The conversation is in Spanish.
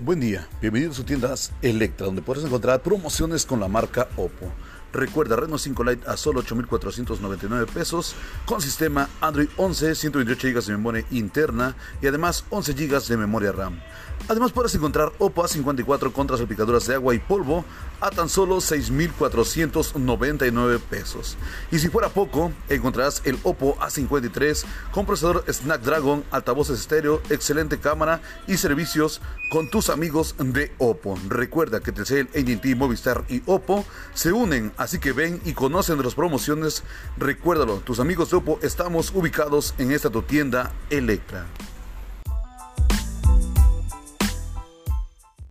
Buen día, bienvenidos a su tiendas Electra, donde puedes encontrar promociones con la marca Oppo. Recuerda Reno 5 Lite a solo 8.499 pesos con sistema Android 11, 128 GB de memoria interna y además 11 GB de memoria RAM. Además puedes encontrar Oppo A54 contra salpicaduras de agua y polvo a tan solo 6.499 pesos. Y si fuera poco, encontrarás el Oppo A53 con procesador Snapdragon, altavoces estéreo, excelente cámara y servicios con tus amigos de Oppo. Recuerda que Telcel, AT&T, Movistar y Oppo se unen Así que ven y conocen de las promociones. Recuérdalo, tus amigos de Oppo estamos ubicados en esta tu tienda Electra.